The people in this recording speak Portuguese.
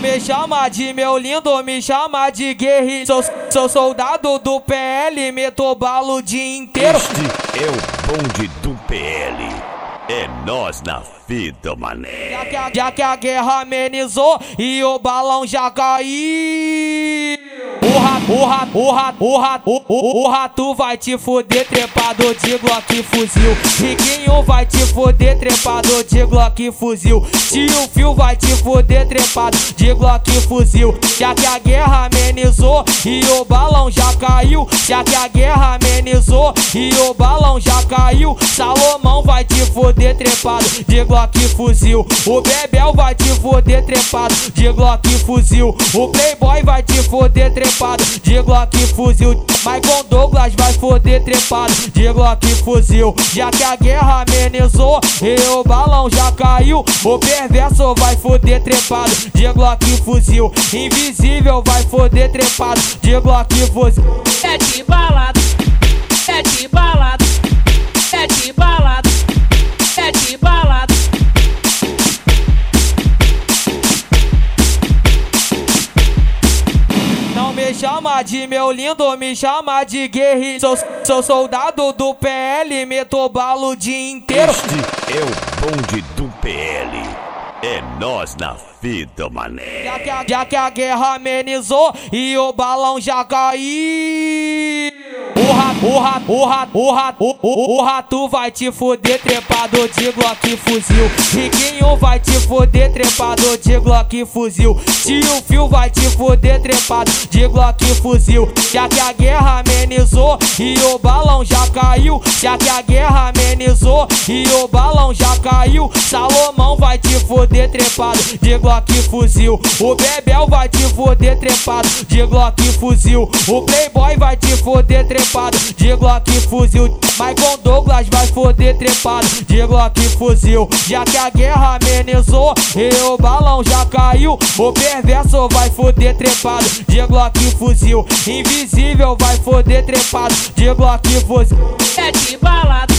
Me chama de meu lindo, me chama de guerreiro. Sou, sou soldado do PL, meto balo o dia inteiro. Este é o bonde do PL. É nós na vida, mané. Já que, a, já que a guerra amenizou e o balão já caiu. O rato, o, o, o rato vai te foder trepado de Glock fuzil. Riquinho vai te foder trepado de Glock fuzil. Tio Fio vai te foder trepado de Glock fuzil. Já que a guerra amenizou e o balão já caiu. Já que a guerra amenizou e o balão já caiu. Foder trepado de Glock fuzil. O Bebel vai te foder trepado de Glock fuzil. O Playboy vai te foder trepado de Glock fuzil. Michael Douglas vai foder trepado de Glock fuzil. Já que a guerra amenizou e o balão já caiu, o perverso vai foder trepado de Glock fuzil. Invisível vai foder trepado de Glock fuzil. É de balada, é me chama de meu lindo, me chama de guerreiro. Sou, sou soldado do PL, meto balo o dia inteiro. Este é o bonde do PL. É nós na vida, mané. Já que, a, já que a guerra amenizou e o balão já caiu. O rato, o, o, o rato vai te foder trepado de Glock fuzil. Riquinho vai te foder trepado de Glock fuzil. Tio Fio vai te foder trepado de Glock fuzil. Já que a guerra amenizou e o balão já caiu. Já que a guerra amenizou e o balão já caiu. Salomão vai te foder trepado de Glock fuzil. O Bebel vai te foder trepado de Glock fuzil. O Playboy vai te foder trepado de Glock fuzil. Michael Douglas vai foder trepado de Glock fuzil. Já que a guerra amenizou e o balão já caiu, o perverso vai foder trepado de Glock fuzil. Invisível vai foder trepado de Glock fuzil. É de balada.